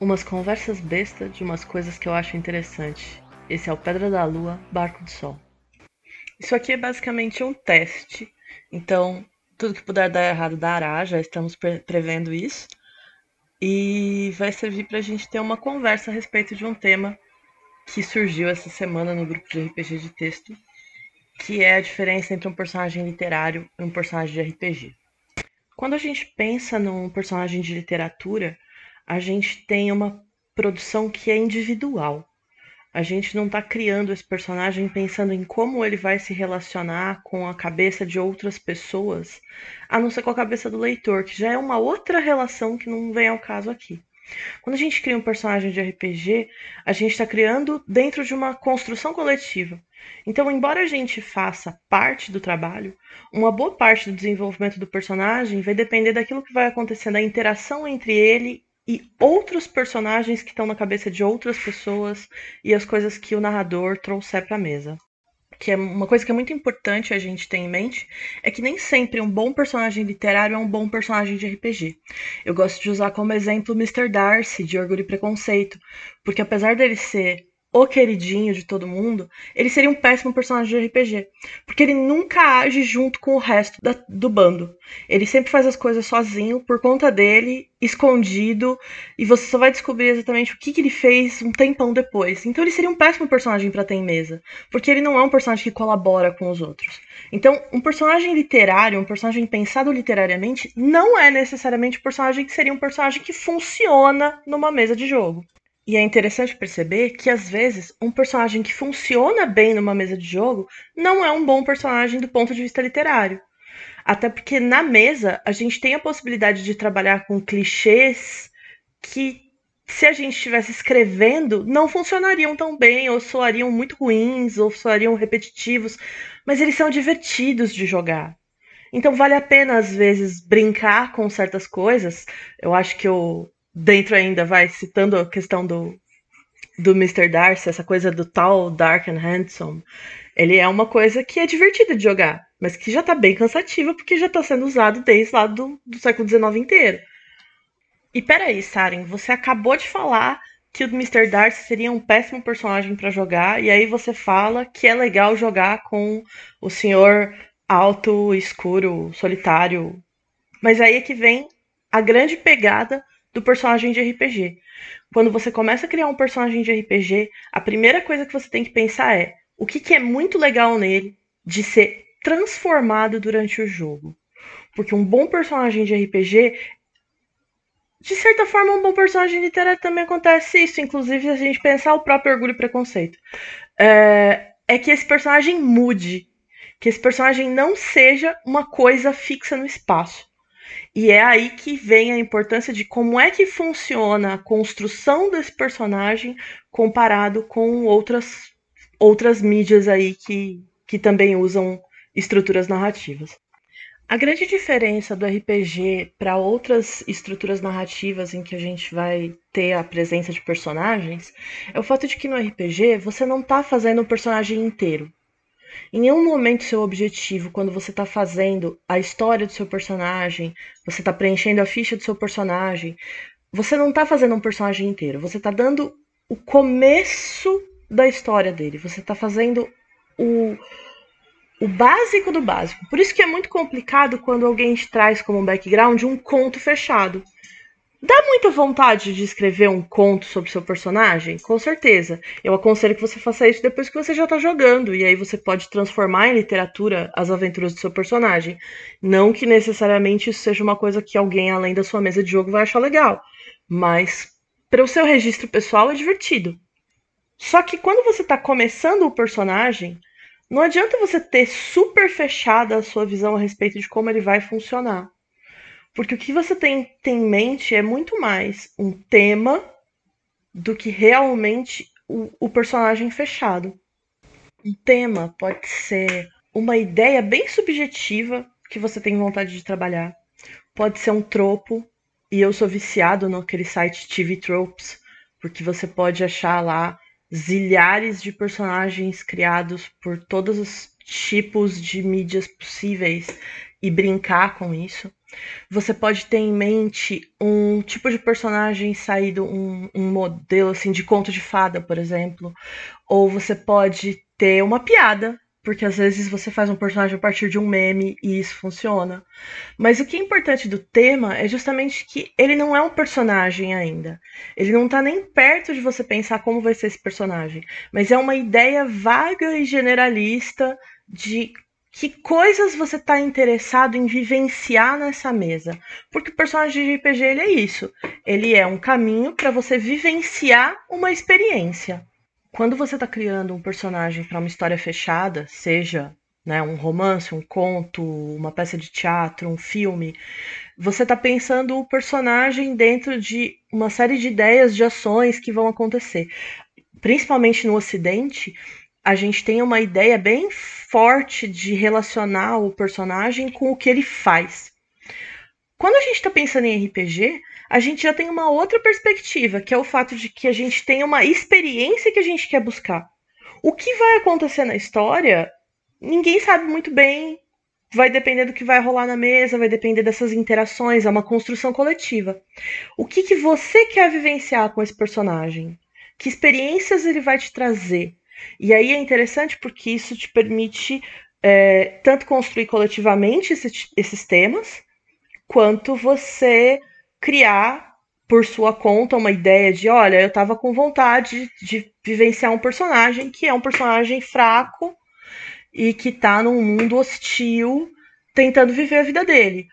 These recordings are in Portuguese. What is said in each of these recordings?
Umas conversas besta de umas coisas que eu acho interessante. Esse é o Pedra da Lua, Barco do Sol. Isso aqui é basicamente um teste, então tudo que puder dar errado dará, já estamos pre prevendo isso. E vai servir para a gente ter uma conversa a respeito de um tema que surgiu essa semana no grupo de RPG de texto, que é a diferença entre um personagem literário e um personagem de RPG. Quando a gente pensa num personagem de literatura, a gente tem uma produção que é individual. A gente não está criando esse personagem pensando em como ele vai se relacionar com a cabeça de outras pessoas, a não ser com a cabeça do leitor, que já é uma outra relação que não vem ao caso aqui. Quando a gente cria um personagem de RPG, a gente está criando dentro de uma construção coletiva. Então, embora a gente faça parte do trabalho, uma boa parte do desenvolvimento do personagem vai depender daquilo que vai acontecer na interação entre ele e outros personagens que estão na cabeça de outras pessoas e as coisas que o narrador trouxer para a mesa. Que é uma coisa que é muito importante a gente ter em mente é que nem sempre um bom personagem literário é um bom personagem de RPG. Eu gosto de usar como exemplo Mr. Darcy de Orgulho e Preconceito, porque apesar dele ser o queridinho de todo mundo, ele seria um péssimo personagem de RPG. Porque ele nunca age junto com o resto da, do bando. Ele sempre faz as coisas sozinho, por conta dele, escondido, e você só vai descobrir exatamente o que, que ele fez um tempão depois. Então ele seria um péssimo personagem para ter em mesa. Porque ele não é um personagem que colabora com os outros. Então, um personagem literário, um personagem pensado literariamente, não é necessariamente um personagem que seria um personagem que funciona numa mesa de jogo. E é interessante perceber que, às vezes, um personagem que funciona bem numa mesa de jogo não é um bom personagem do ponto de vista literário. Até porque na mesa a gente tem a possibilidade de trabalhar com clichês que, se a gente estivesse escrevendo, não funcionariam tão bem, ou soariam muito ruins, ou soariam repetitivos, mas eles são divertidos de jogar. Então vale a pena, às vezes, brincar com certas coisas. Eu acho que eu dentro ainda, vai, citando a questão do, do Mr. Darcy, essa coisa do tal Dark and Handsome, ele é uma coisa que é divertida de jogar, mas que já tá bem cansativa porque já tá sendo usado desde lá do, do século XIX inteiro. E peraí, Saren, você acabou de falar que o Mr. Darcy seria um péssimo personagem para jogar, e aí você fala que é legal jogar com o senhor alto, escuro, solitário. Mas aí é que vem a grande pegada do personagem de RPG. Quando você começa a criar um personagem de RPG, a primeira coisa que você tem que pensar é o que, que é muito legal nele de ser transformado durante o jogo. Porque um bom personagem de RPG, de certa forma, um bom personagem literário também acontece isso. Inclusive, se a gente pensar o próprio orgulho e preconceito. É, é que esse personagem mude. Que esse personagem não seja uma coisa fixa no espaço. E é aí que vem a importância de como é que funciona a construção desse personagem comparado com outras, outras mídias aí que, que também usam estruturas narrativas. A grande diferença do RPG para outras estruturas narrativas em que a gente vai ter a presença de personagens é o fato de que no RPG você não está fazendo um personagem inteiro. Em nenhum momento seu objetivo, quando você está fazendo a história do seu personagem, você está preenchendo a ficha do seu personagem, você não está fazendo um personagem inteiro. Você está dando o começo da história dele. Você está fazendo o, o básico do básico. Por isso que é muito complicado quando alguém te traz como background um conto fechado. Dá muita vontade de escrever um conto sobre seu personagem? Com certeza. Eu aconselho que você faça isso depois que você já está jogando. E aí você pode transformar em literatura as aventuras do seu personagem. Não que necessariamente isso seja uma coisa que alguém além da sua mesa de jogo vai achar legal. Mas para o seu registro pessoal é divertido. Só que quando você está começando o personagem, não adianta você ter super fechada a sua visão a respeito de como ele vai funcionar. Porque o que você tem, tem em mente é muito mais um tema do que realmente o, o personagem fechado. Um tema pode ser uma ideia bem subjetiva que você tem vontade de trabalhar. Pode ser um tropo, e eu sou viciado naquele site TV Tropes, porque você pode achar lá zilhares de personagens criados por todos os tipos de mídias possíveis e brincar com isso. Você pode ter em mente um tipo de personagem saído um, um modelo assim de conto de fada, por exemplo, ou você pode ter uma piada porque às vezes você faz um personagem a partir de um meme e isso funciona. Mas o que é importante do tema é justamente que ele não é um personagem ainda. Ele não tá nem perto de você pensar como vai ser esse personagem, mas é uma ideia vaga e generalista de que coisas você está interessado em vivenciar nessa mesa. Porque o personagem de RPG ele é isso. Ele é um caminho para você vivenciar uma experiência quando você está criando um personagem para uma história fechada, seja né, um romance, um conto, uma peça de teatro, um filme, você está pensando o personagem dentro de uma série de ideias, de ações que vão acontecer. Principalmente no Ocidente, a gente tem uma ideia bem forte de relacionar o personagem com o que ele faz. Quando a gente está pensando em RPG, a gente já tem uma outra perspectiva, que é o fato de que a gente tem uma experiência que a gente quer buscar. O que vai acontecer na história, ninguém sabe muito bem. Vai depender do que vai rolar na mesa, vai depender dessas interações, é uma construção coletiva. O que, que você quer vivenciar com esse personagem? Que experiências ele vai te trazer? E aí é interessante porque isso te permite é, tanto construir coletivamente esse, esses temas, quanto você criar por sua conta uma ideia de, olha, eu tava com vontade de vivenciar um personagem que é um personagem fraco e que tá num mundo hostil tentando viver a vida dele.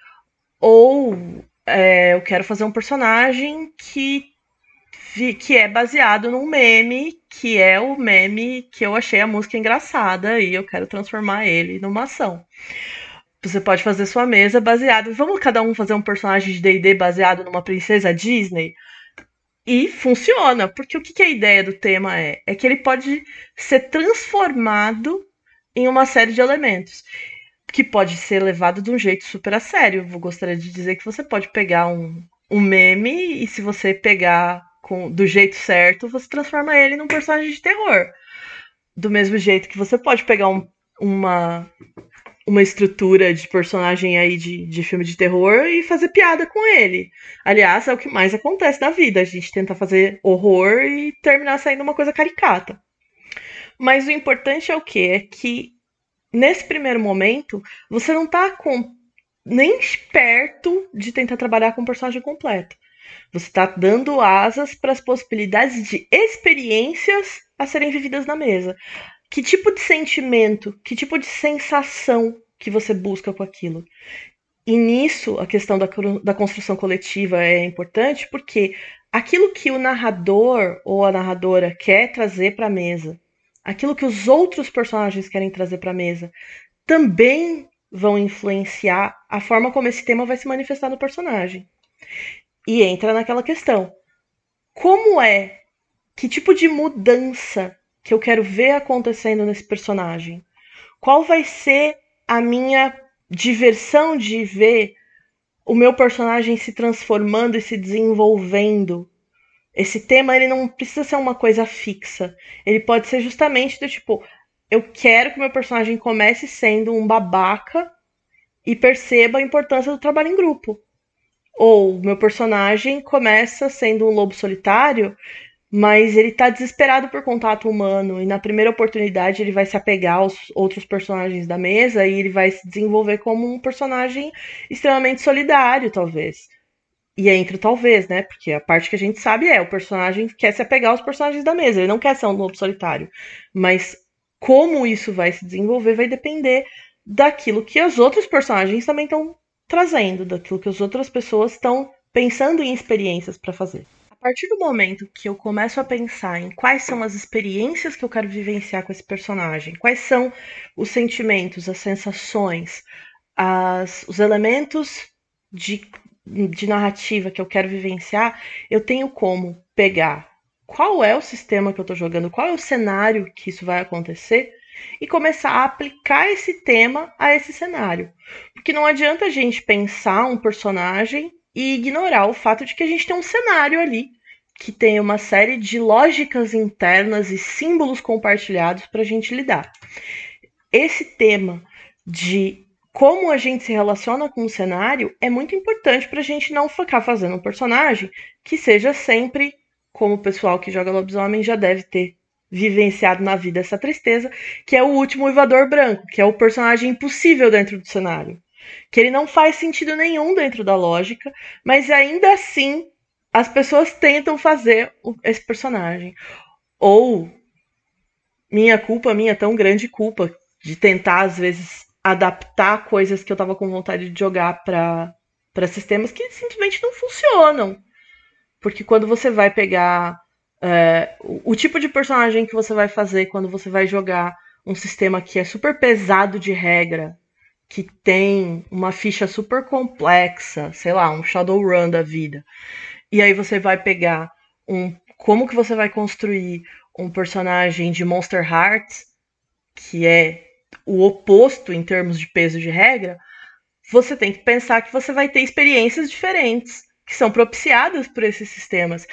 Ou é, eu quero fazer um personagem que que é baseado num meme, que é o meme que eu achei a música engraçada e eu quero transformar ele numa ação. Você pode fazer sua mesa baseado. Vamos cada um fazer um personagem de DD baseado numa princesa Disney? E funciona, porque o que, que a ideia do tema é? É que ele pode ser transformado em uma série de elementos que pode ser levado de um jeito super a sério. Eu gostaria de dizer que você pode pegar um, um meme e se você pegar com, do jeito certo, você transforma ele num personagem de terror. Do mesmo jeito que você pode pegar um, uma uma estrutura de personagem aí de, de filme de terror e fazer piada com ele. Aliás, é o que mais acontece na vida. A gente tenta fazer horror e terminar saindo uma coisa caricata. Mas o importante é o que? É que nesse primeiro momento você não tá com nem perto de tentar trabalhar com o personagem completo. Você está dando asas para as possibilidades de experiências a serem vividas na mesa que tipo de sentimento, que tipo de sensação que você busca com aquilo. E nisso, a questão da, da construção coletiva é importante porque aquilo que o narrador ou a narradora quer trazer para a mesa, aquilo que os outros personagens querem trazer para a mesa, também vão influenciar a forma como esse tema vai se manifestar no personagem. E entra naquela questão: como é, que tipo de mudança que eu quero ver acontecendo nesse personagem? Qual vai ser a minha diversão de ver o meu personagem se transformando e se desenvolvendo? Esse tema ele não precisa ser uma coisa fixa. Ele pode ser justamente do tipo, eu quero que meu personagem comece sendo um babaca e perceba a importância do trabalho em grupo. Ou meu personagem começa sendo um lobo solitário mas ele tá desesperado por contato humano e na primeira oportunidade ele vai se apegar aos outros personagens da mesa e ele vai se desenvolver como um personagem extremamente solidário, talvez. E entra talvez, né? Porque a parte que a gente sabe é o personagem quer se apegar aos personagens da mesa, ele não quer ser um lobo solitário. Mas como isso vai se desenvolver vai depender daquilo que os outros personagens também estão trazendo, daquilo que as outras pessoas estão pensando em experiências para fazer. Partir do momento que eu começo a pensar em quais são as experiências que eu quero vivenciar com esse personagem, quais são os sentimentos, as sensações, as, os elementos de, de narrativa que eu quero vivenciar, eu tenho como pegar qual é o sistema que eu estou jogando, qual é o cenário que isso vai acontecer e começar a aplicar esse tema a esse cenário. Porque não adianta a gente pensar um personagem e ignorar o fato de que a gente tem um cenário ali que tem uma série de lógicas internas e símbolos compartilhados para a gente lidar. Esse tema de como a gente se relaciona com o cenário é muito importante para a gente não ficar fazendo um personagem que seja sempre, como o pessoal que joga lobisomem já deve ter vivenciado na vida essa tristeza, que é o último uivador branco, que é o personagem impossível dentro do cenário. Que ele não faz sentido nenhum dentro da lógica, mas ainda assim as pessoas tentam fazer esse personagem. Ou minha culpa, minha tão grande culpa de tentar às vezes adaptar coisas que eu tava com vontade de jogar para sistemas que simplesmente não funcionam. Porque quando você vai pegar é, o, o tipo de personagem que você vai fazer quando você vai jogar um sistema que é super pesado de regra, que tem uma ficha super complexa, sei lá, um Shadowrun da vida. E aí você vai pegar um como que você vai construir um personagem de Monster Hearts, que é o oposto em termos de peso de regra, você tem que pensar que você vai ter experiências diferentes que são propiciadas por esses sistemas.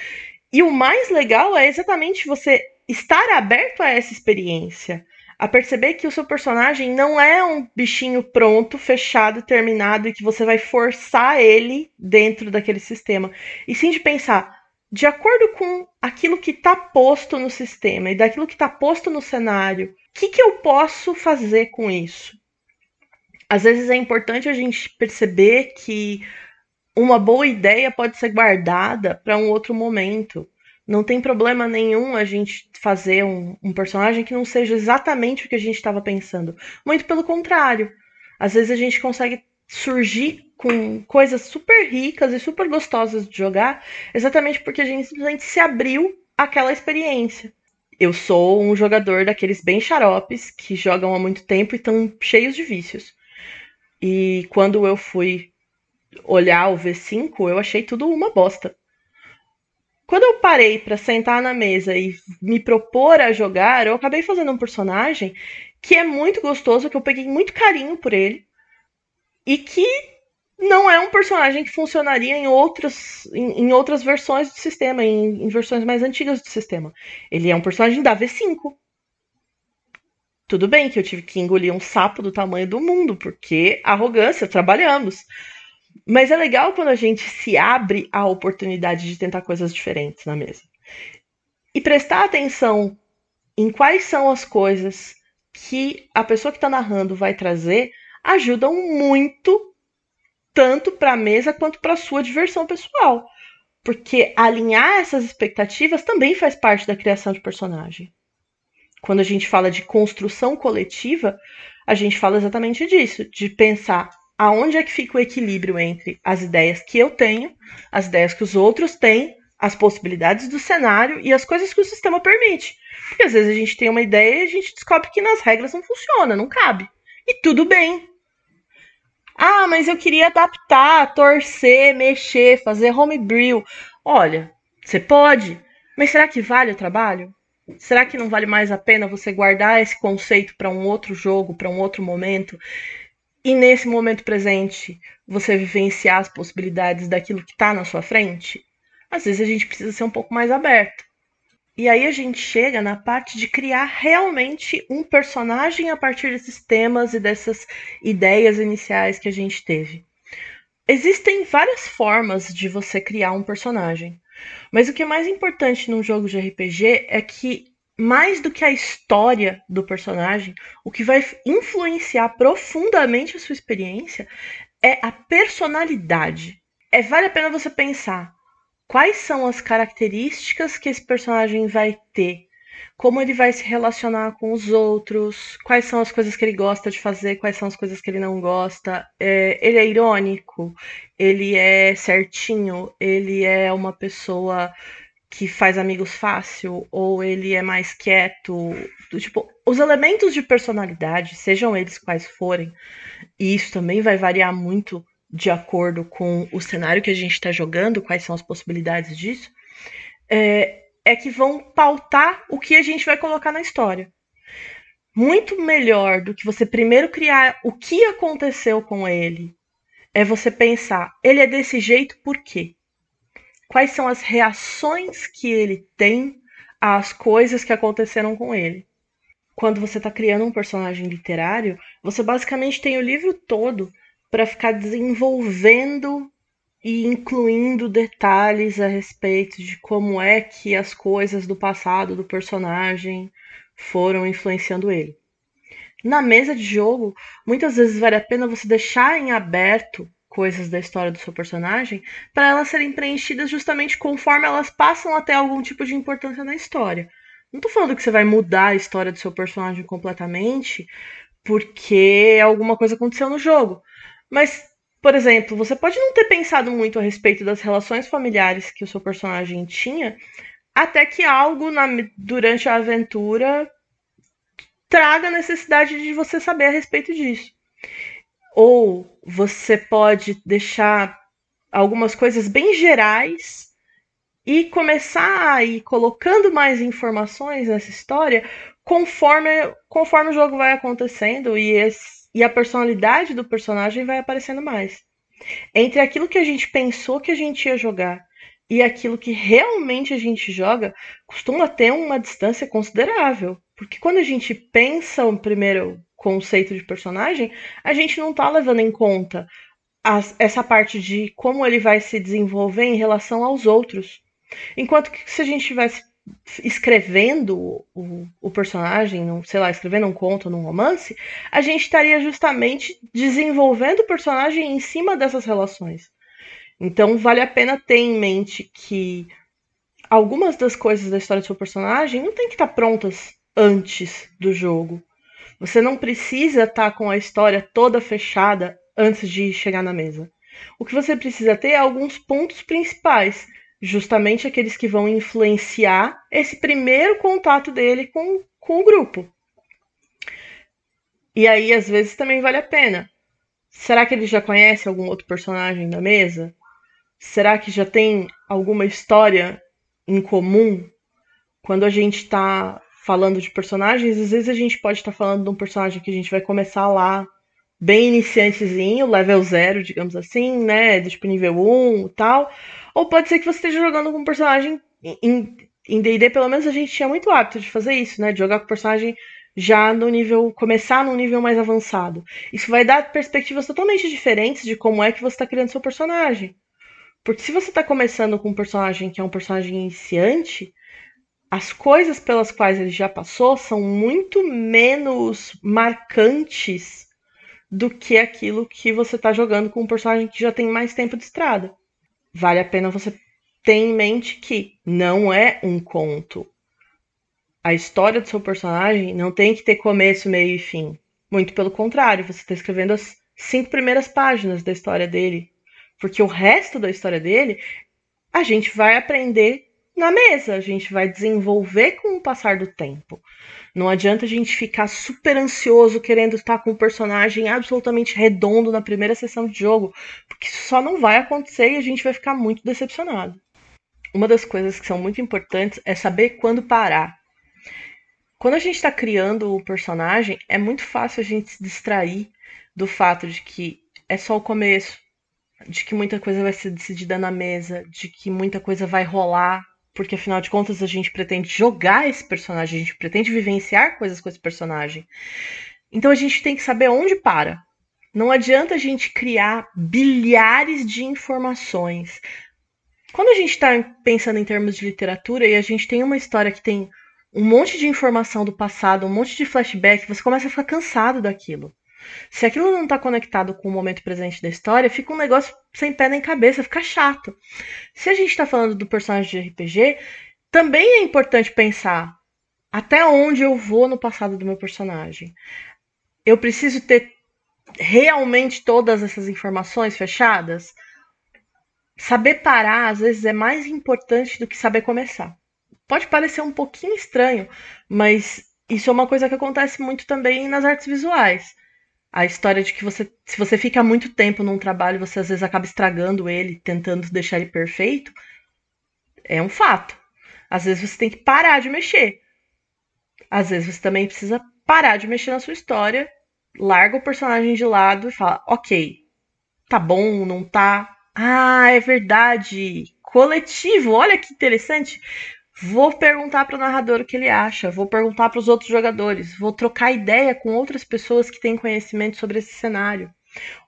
E o mais legal é exatamente você estar aberto a essa experiência, a perceber que o seu personagem não é um bichinho pronto, fechado, terminado e que você vai forçar ele dentro daquele sistema. E sim de pensar, de acordo com aquilo que está posto no sistema e daquilo que está posto no cenário, que, que eu posso fazer com isso? Às vezes é importante a gente perceber que uma boa ideia pode ser guardada para um outro momento. Não tem problema nenhum a gente fazer um, um personagem que não seja exatamente o que a gente estava pensando. Muito pelo contrário. Às vezes a gente consegue surgir com coisas super ricas e super gostosas de jogar, exatamente porque a gente simplesmente se abriu àquela experiência. Eu sou um jogador daqueles bem xaropes que jogam há muito tempo e estão cheios de vícios. E quando eu fui olhar o V5, eu achei tudo uma bosta. Quando eu parei para sentar na mesa e me propor a jogar, eu acabei fazendo um personagem que é muito gostoso, que eu peguei muito carinho por ele e que não é um personagem que funcionaria em outras, em, em outras versões do sistema, em, em, versões mais antigas do sistema. Ele é um personagem da V5. Tudo bem que eu tive que engolir um sapo do tamanho do mundo, porque arrogância, trabalhamos. Mas é legal quando a gente se abre à oportunidade de tentar coisas diferentes na mesa. E prestar atenção em quais são as coisas que a pessoa que está narrando vai trazer ajudam muito tanto para a mesa quanto para a sua diversão pessoal. Porque alinhar essas expectativas também faz parte da criação de personagem. Quando a gente fala de construção coletiva, a gente fala exatamente disso, de pensar aonde é que fica o equilíbrio entre as ideias que eu tenho, as ideias que os outros têm, as possibilidades do cenário e as coisas que o sistema permite. Porque às vezes a gente tem uma ideia e a gente descobre que nas regras não funciona, não cabe. E tudo bem, ah, mas eu queria adaptar, torcer, mexer, fazer homebrew. Olha, você pode, mas será que vale o trabalho? Será que não vale mais a pena você guardar esse conceito para um outro jogo, para um outro momento? E nesse momento presente, você vivenciar as possibilidades daquilo que está na sua frente? Às vezes a gente precisa ser um pouco mais aberto. E aí a gente chega na parte de criar realmente um personagem a partir desses temas e dessas ideias iniciais que a gente teve. Existem várias formas de você criar um personagem, mas o que é mais importante num jogo de RPG é que mais do que a história do personagem, o que vai influenciar profundamente a sua experiência é a personalidade. É vale a pena você pensar quais são as características que esse personagem vai ter, como ele vai se relacionar com os outros, quais são as coisas que ele gosta de fazer, quais são as coisas que ele não gosta. É, ele é irônico, ele é certinho, ele é uma pessoa que faz amigos fácil, ou ele é mais quieto. Tipo, os elementos de personalidade, sejam eles quais forem, e isso também vai variar muito de acordo com o cenário que a gente está jogando, quais são as possibilidades disso, é, é que vão pautar o que a gente vai colocar na história. Muito melhor do que você primeiro criar o que aconteceu com ele, é você pensar, ele é desse jeito por quê? Quais são as reações que ele tem às coisas que aconteceram com ele? quando você está criando um personagem literário, você basicamente tem o livro todo para ficar desenvolvendo e incluindo detalhes a respeito de como é que as coisas do passado do personagem foram influenciando ele. Na mesa de jogo, muitas vezes vale a pena você deixar em aberto coisas da história do seu personagem para elas serem preenchidas justamente conforme elas passam a ter algum tipo de importância na história. Não tô falando que você vai mudar a história do seu personagem completamente porque alguma coisa aconteceu no jogo. Mas, por exemplo, você pode não ter pensado muito a respeito das relações familiares que o seu personagem tinha, até que algo na, durante a aventura traga a necessidade de você saber a respeito disso. Ou você pode deixar algumas coisas bem gerais e começar a ir colocando mais informações nessa história conforme, conforme o jogo vai acontecendo e, esse, e a personalidade do personagem vai aparecendo mais. Entre aquilo que a gente pensou que a gente ia jogar e aquilo que realmente a gente joga, costuma ter uma distância considerável. Porque quando a gente pensa o primeiro conceito de personagem, a gente não está levando em conta as, essa parte de como ele vai se desenvolver em relação aos outros. Enquanto que se a gente estivesse escrevendo o, o, personagem, sei lá, escrevendo um conto num romance, a gente estaria justamente desenvolvendo o personagem em cima dessas relações. Então vale a pena ter em mente que algumas das coisas da história do seu personagem não tem que estar prontas antes do jogo. Você não precisa estar com a história toda fechada antes de chegar na mesa. O que você precisa ter é alguns pontos principais justamente aqueles que vão influenciar esse primeiro contato dele com, com o grupo. E aí, às vezes, também vale a pena. Será que ele já conhece algum outro personagem da mesa? Será que já tem alguma história em comum? Quando a gente está falando de personagens, às vezes a gente pode estar tá falando de um personagem que a gente vai começar lá bem iniciantezinho, level 0, digamos assim, né? Tipo nível 1 e tal. Ou pode ser que você esteja jogando com um personagem. Em DD, pelo menos, a gente tinha muito hábito de fazer isso, né? De jogar com o personagem já no nível. começar num nível mais avançado. Isso vai dar perspectivas totalmente diferentes de como é que você está criando seu personagem. Porque se você está começando com um personagem que é um personagem iniciante, as coisas pelas quais ele já passou são muito menos marcantes do que aquilo que você está jogando com um personagem que já tem mais tempo de estrada. Vale a pena você ter em mente que não é um conto. A história do seu personagem não tem que ter começo, meio e fim. Muito pelo contrário, você está escrevendo as cinco primeiras páginas da história dele. Porque o resto da história dele a gente vai aprender na mesa, a gente vai desenvolver com o passar do tempo. Não adianta a gente ficar super ansioso querendo estar com o personagem absolutamente redondo na primeira sessão de jogo, porque isso só não vai acontecer e a gente vai ficar muito decepcionado. Uma das coisas que são muito importantes é saber quando parar. Quando a gente está criando o personagem, é muito fácil a gente se distrair do fato de que é só o começo, de que muita coisa vai ser decidida na mesa, de que muita coisa vai rolar porque afinal de contas a gente pretende jogar esse personagem, a gente pretende vivenciar coisas com esse personagem. Então a gente tem que saber onde para. Não adianta a gente criar bilhares de informações. Quando a gente está pensando em termos de literatura e a gente tem uma história que tem um monte de informação do passado, um monte de flashback, você começa a ficar cansado daquilo. Se aquilo não está conectado com o momento presente da história, fica um negócio sem pé nem cabeça, fica chato. Se a gente está falando do personagem de RPG, também é importante pensar até onde eu vou no passado do meu personagem. Eu preciso ter realmente todas essas informações fechadas? Saber parar, às vezes, é mais importante do que saber começar. Pode parecer um pouquinho estranho, mas isso é uma coisa que acontece muito também nas artes visuais a história de que você, se você fica muito tempo num trabalho, você às vezes acaba estragando ele, tentando deixar ele perfeito, é um fato. Às vezes você tem que parar de mexer. Às vezes você também precisa parar de mexer na sua história, larga o personagem de lado e fala: ok, tá bom, não tá. Ah, é verdade. Coletivo, olha que interessante. Vou perguntar para o narrador o que ele acha, vou perguntar para os outros jogadores, vou trocar ideia com outras pessoas que têm conhecimento sobre esse cenário.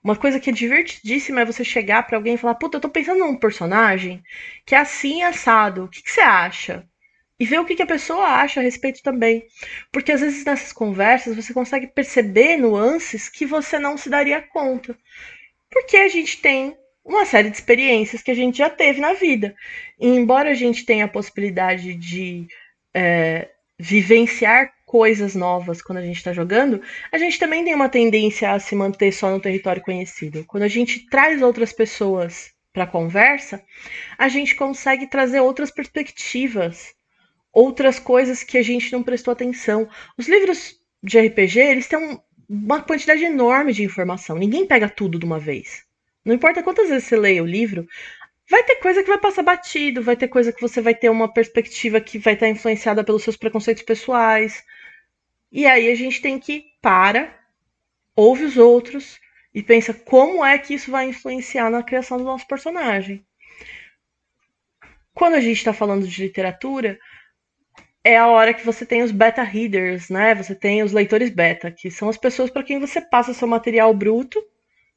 Uma coisa que é divertidíssima é você chegar para alguém e falar: Puta, eu tô pensando num personagem que é assim assado, o que, que você acha? E ver o que, que a pessoa acha a respeito também. Porque às vezes nessas conversas você consegue perceber nuances que você não se daria conta. Porque a gente tem uma série de experiências que a gente já teve na vida. E embora a gente tenha a possibilidade de é, vivenciar coisas novas quando a gente está jogando, a gente também tem uma tendência a se manter só no território conhecido. Quando a gente traz outras pessoas para a conversa, a gente consegue trazer outras perspectivas, outras coisas que a gente não prestou atenção. Os livros de RPG, eles têm uma quantidade enorme de informação. Ninguém pega tudo de uma vez. Não importa quantas vezes você leia o livro, vai ter coisa que vai passar batido, vai ter coisa que você vai ter uma perspectiva que vai estar influenciada pelos seus preconceitos pessoais. E aí a gente tem que para, ouve os outros e pensa como é que isso vai influenciar na criação do nosso personagem. Quando a gente está falando de literatura, é a hora que você tem os beta readers, né? Você tem os leitores beta, que são as pessoas para quem você passa seu material bruto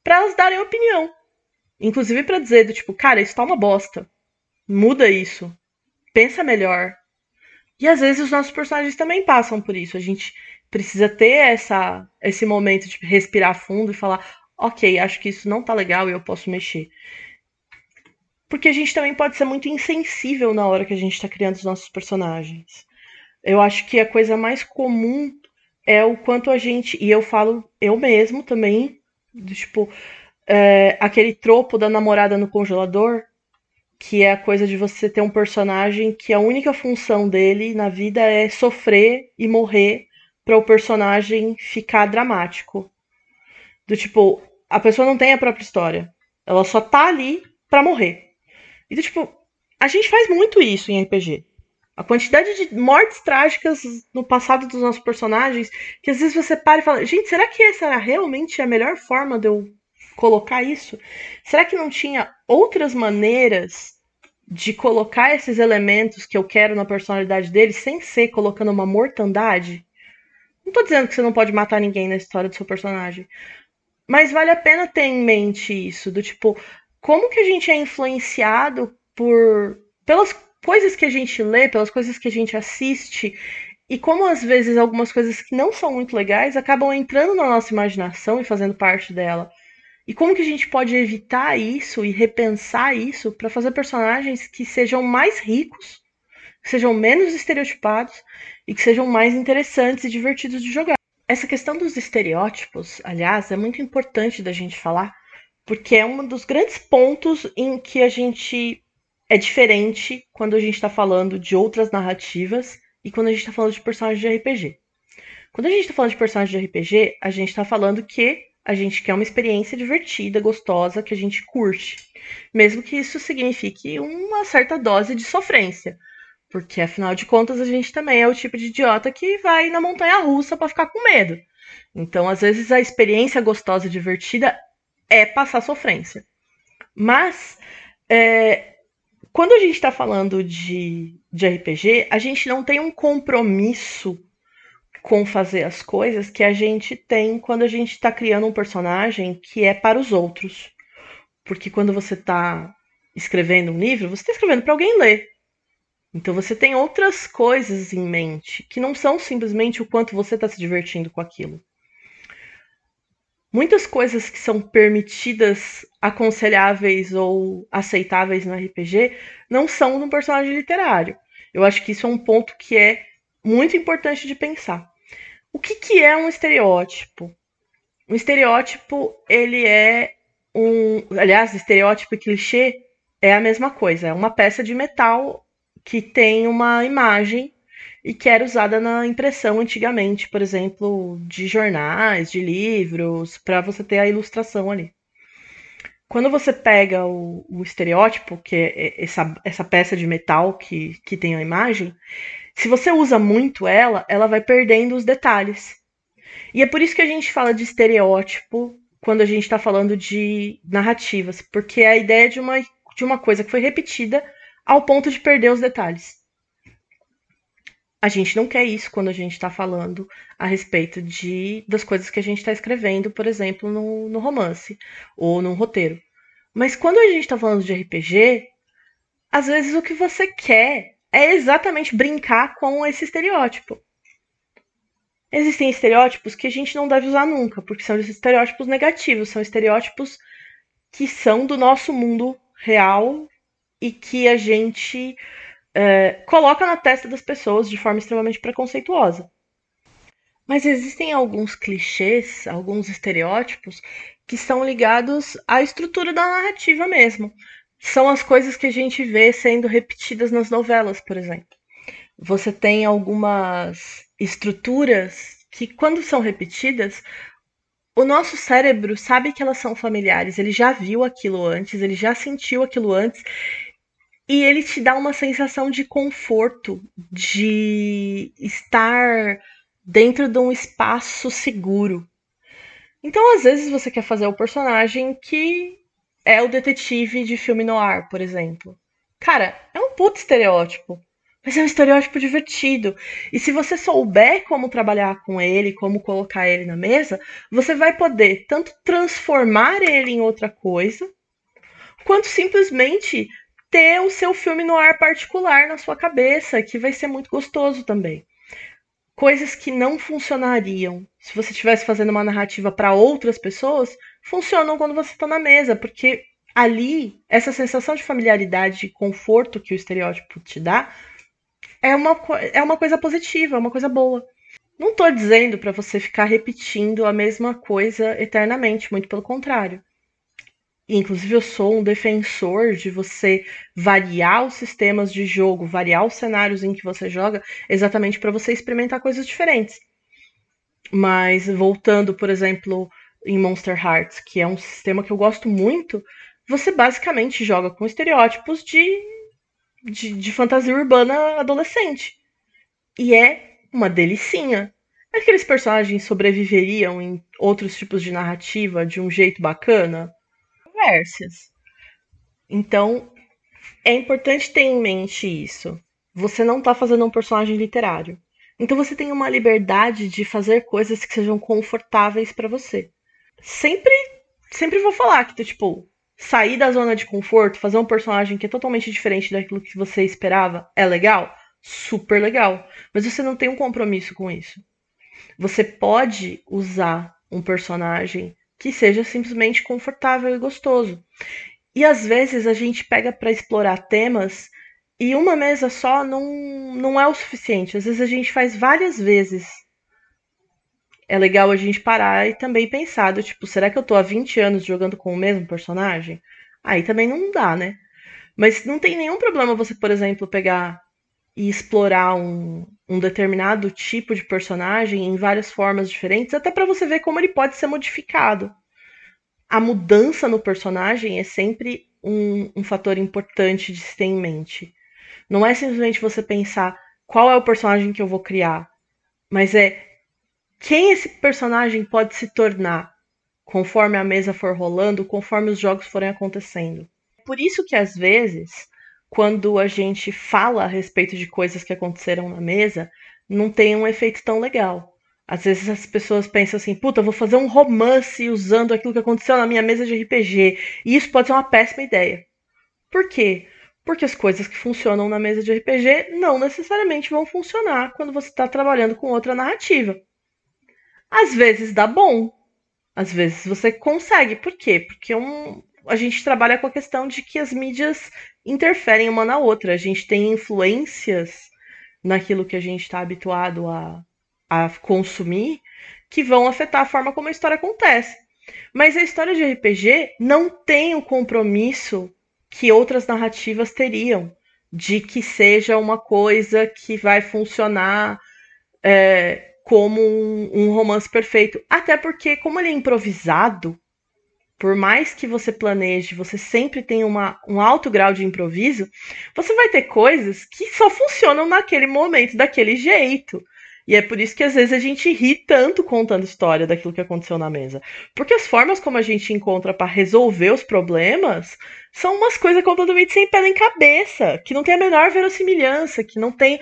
para elas darem opinião. Inclusive para dizer do tipo, cara, isso tá uma bosta. Muda isso. Pensa melhor. E às vezes os nossos personagens também passam por isso. A gente precisa ter essa, esse momento de respirar fundo e falar, ok, acho que isso não tá legal e eu posso mexer. Porque a gente também pode ser muito insensível na hora que a gente está criando os nossos personagens. Eu acho que a coisa mais comum é o quanto a gente. E eu falo eu mesmo também, do, tipo, é, aquele tropo da namorada no congelador, que é a coisa de você ter um personagem que a única função dele na vida é sofrer e morrer para o personagem ficar dramático. Do tipo, a pessoa não tem a própria história. Ela só tá ali para morrer. E do tipo, a gente faz muito isso em RPG. A quantidade de mortes trágicas no passado dos nossos personagens, que às vezes você para e fala, gente, será que essa era realmente a melhor forma de eu colocar isso? Será que não tinha outras maneiras de colocar esses elementos que eu quero na personalidade dele sem ser colocando uma mortandade? Não tô dizendo que você não pode matar ninguém na história do seu personagem. Mas vale a pena ter em mente isso, do tipo, como que a gente é influenciado por pelas coisas que a gente lê, pelas coisas que a gente assiste, e como às vezes algumas coisas que não são muito legais acabam entrando na nossa imaginação e fazendo parte dela. E como que a gente pode evitar isso e repensar isso para fazer personagens que sejam mais ricos, que sejam menos estereotipados e que sejam mais interessantes e divertidos de jogar. Essa questão dos estereótipos, aliás, é muito importante da gente falar, porque é um dos grandes pontos em que a gente é diferente quando a gente está falando de outras narrativas e quando a gente está falando de personagens de RPG. Quando a gente está falando de personagens de RPG, a gente está falando que a gente quer uma experiência divertida, gostosa, que a gente curte. Mesmo que isso signifique uma certa dose de sofrência. Porque, afinal de contas, a gente também é o tipo de idiota que vai na montanha russa para ficar com medo. Então, às vezes, a experiência gostosa e divertida é passar sofrência. Mas, é, quando a gente está falando de, de RPG, a gente não tem um compromisso com fazer as coisas que a gente tem quando a gente está criando um personagem que é para os outros. Porque quando você está escrevendo um livro, você está escrevendo para alguém ler. Então você tem outras coisas em mente que não são simplesmente o quanto você está se divertindo com aquilo. Muitas coisas que são permitidas, aconselháveis ou aceitáveis no RPG não são no personagem literário. Eu acho que isso é um ponto que é muito importante de pensar. O que, que é um estereótipo? Um estereótipo, ele é um. Aliás, estereótipo e clichê é a mesma coisa. É uma peça de metal que tem uma imagem e que era usada na impressão antigamente, por exemplo, de jornais, de livros, para você ter a ilustração ali. Quando você pega o, o estereótipo, que é essa, essa peça de metal que, que tem a imagem, se você usa muito ela, ela vai perdendo os detalhes. E é por isso que a gente fala de estereótipo quando a gente está falando de narrativas, porque é a ideia de uma, de uma coisa que foi repetida ao ponto de perder os detalhes. A gente não quer isso quando a gente está falando a respeito de das coisas que a gente está escrevendo, por exemplo, no, no romance ou num roteiro. Mas quando a gente está falando de RPG, às vezes o que você quer é exatamente brincar com esse estereótipo. Existem estereótipos que a gente não deve usar nunca, porque são estereótipos negativos, são estereótipos que são do nosso mundo real e que a gente é, coloca na testa das pessoas de forma extremamente preconceituosa. Mas existem alguns clichês, alguns estereótipos que são ligados à estrutura da narrativa mesmo. São as coisas que a gente vê sendo repetidas nas novelas, por exemplo. Você tem algumas estruturas que, quando são repetidas, o nosso cérebro sabe que elas são familiares, ele já viu aquilo antes, ele já sentiu aquilo antes, e ele te dá uma sensação de conforto, de estar dentro de um espaço seguro. Então, às vezes, você quer fazer o personagem que é o detetive de filme no ar, por exemplo. Cara, é um puto estereótipo. Mas é um estereótipo divertido. E se você souber como trabalhar com ele, como colocar ele na mesa, você vai poder tanto transformar ele em outra coisa, quanto simplesmente ter o seu filme no ar particular na sua cabeça, que vai ser muito gostoso também. Coisas que não funcionariam se você estivesse fazendo uma narrativa para outras pessoas, funcionam quando você está na mesa, porque ali essa sensação de familiaridade e conforto que o estereótipo te dá é uma, é uma coisa positiva, é uma coisa boa. Não estou dizendo para você ficar repetindo a mesma coisa eternamente, muito pelo contrário. Inclusive, eu sou um defensor de você variar os sistemas de jogo, variar os cenários em que você joga, exatamente para você experimentar coisas diferentes. Mas, voltando, por exemplo, em Monster Hearts, que é um sistema que eu gosto muito, você basicamente joga com estereótipos de de, de fantasia urbana adolescente. E é uma delicinha. Aqueles personagens sobreviveriam em outros tipos de narrativa de um jeito bacana? Conversas. Então, é importante ter em mente isso. Você não está fazendo um personagem literário. Então você tem uma liberdade de fazer coisas que sejam confortáveis para você. Sempre, sempre vou falar que tipo, sair da zona de conforto, fazer um personagem que é totalmente diferente daquilo que você esperava, é legal? Super legal. Mas você não tem um compromisso com isso. Você pode usar um personagem que seja simplesmente confortável e gostoso. E às vezes a gente pega para explorar temas e uma mesa só não, não é o suficiente. Às vezes a gente faz várias vezes é legal a gente parar e também pensar, do, tipo, será que eu tô há 20 anos jogando com o mesmo personagem? Aí também não dá, né? Mas não tem nenhum problema você, por exemplo, pegar e explorar um, um determinado tipo de personagem em várias formas diferentes, até para você ver como ele pode ser modificado. A mudança no personagem é sempre um, um fator importante de se ter em mente. Não é simplesmente você pensar qual é o personagem que eu vou criar, mas é quem esse personagem pode se tornar conforme a mesa for rolando, conforme os jogos forem acontecendo. Por isso que às vezes, quando a gente fala a respeito de coisas que aconteceram na mesa, não tem um efeito tão legal. Às vezes as pessoas pensam assim, puta, vou fazer um romance usando aquilo que aconteceu na minha mesa de RPG. E isso pode ser uma péssima ideia. Por quê? Porque as coisas que funcionam na mesa de RPG não necessariamente vão funcionar quando você está trabalhando com outra narrativa. Às vezes dá bom, às vezes você consegue. Por quê? Porque um, a gente trabalha com a questão de que as mídias interferem uma na outra. A gente tem influências naquilo que a gente está habituado a, a consumir que vão afetar a forma como a história acontece. Mas a história de RPG não tem o compromisso que outras narrativas teriam de que seja uma coisa que vai funcionar é, como um, um romance perfeito. Até porque, como ele é improvisado, por mais que você planeje, você sempre tem uma, um alto grau de improviso, você vai ter coisas que só funcionam naquele momento, daquele jeito. E é por isso que às vezes a gente ri tanto contando história daquilo que aconteceu na mesa. Porque as formas como a gente encontra para resolver os problemas são umas coisas completamente sem pé nem cabeça, que não tem a menor verossimilhança, que não tem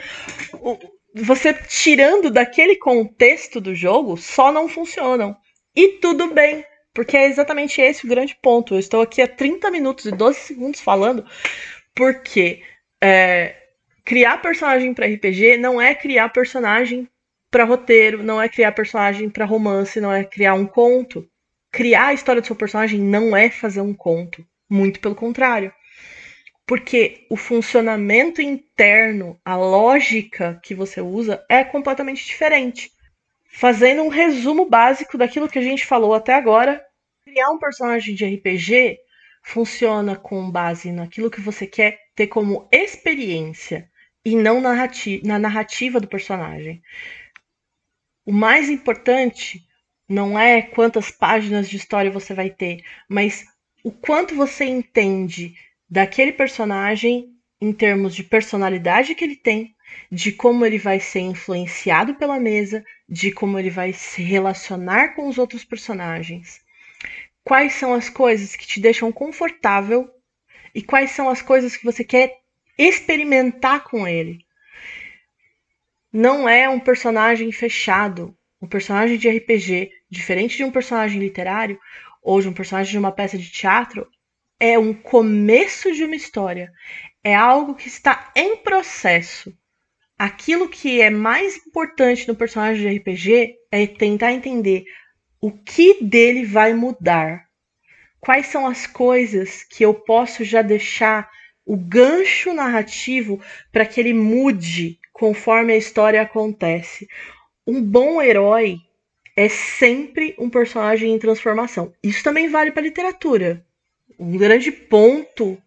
você tirando daquele contexto do jogo, só não funcionam. E tudo bem, porque é exatamente esse o grande ponto. Eu estou aqui há 30 minutos e 12 segundos falando, porque é, criar personagem para RPG não é criar personagem para roteiro, não é criar personagem para romance, não é criar um conto. Criar a história do seu personagem não é fazer um conto, muito pelo contrário. Porque o funcionamento interno, a lógica que você usa é completamente diferente. Fazendo um resumo básico daquilo que a gente falou até agora, criar um personagem de RPG funciona com base naquilo que você quer ter como experiência e não narrati na narrativa do personagem. O mais importante não é quantas páginas de história você vai ter, mas o quanto você entende daquele personagem em termos de personalidade que ele tem, de como ele vai ser influenciado pela mesa, de como ele vai se relacionar com os outros personagens. Quais são as coisas que te deixam confortável e quais são as coisas que você quer experimentar com ele não é um personagem fechado. Um personagem de RPG, diferente de um personagem literário ou de um personagem de uma peça de teatro, é um começo de uma história. É algo que está em processo. Aquilo que é mais importante no personagem de RPG é tentar entender o que dele vai mudar. Quais são as coisas que eu posso já deixar o gancho narrativo para que ele mude conforme a história acontece. Um bom herói é sempre um personagem em transformação. Isso também vale para literatura. Um grande ponto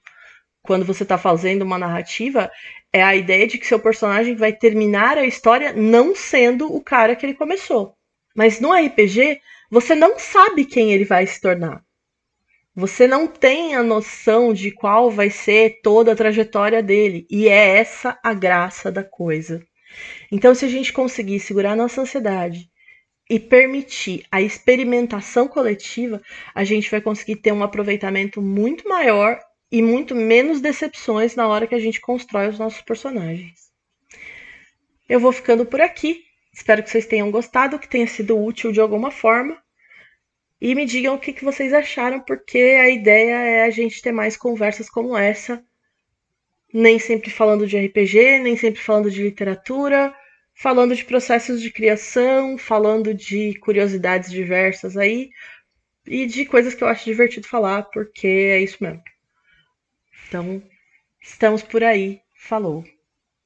quando você está fazendo uma narrativa é a ideia de que seu personagem vai terminar a história não sendo o cara que ele começou. Mas no RPG, você não sabe quem ele vai se tornar. Você não tem a noção de qual vai ser toda a trajetória dele. E é essa a graça da coisa. Então, se a gente conseguir segurar nossa ansiedade e permitir a experimentação coletiva, a gente vai conseguir ter um aproveitamento muito maior e muito menos decepções na hora que a gente constrói os nossos personagens. Eu vou ficando por aqui. Espero que vocês tenham gostado, que tenha sido útil de alguma forma. E me digam o que, que vocês acharam, porque a ideia é a gente ter mais conversas como essa. Nem sempre falando de RPG, nem sempre falando de literatura, falando de processos de criação, falando de curiosidades diversas aí e de coisas que eu acho divertido falar, porque é isso mesmo. Então, estamos por aí. Falou.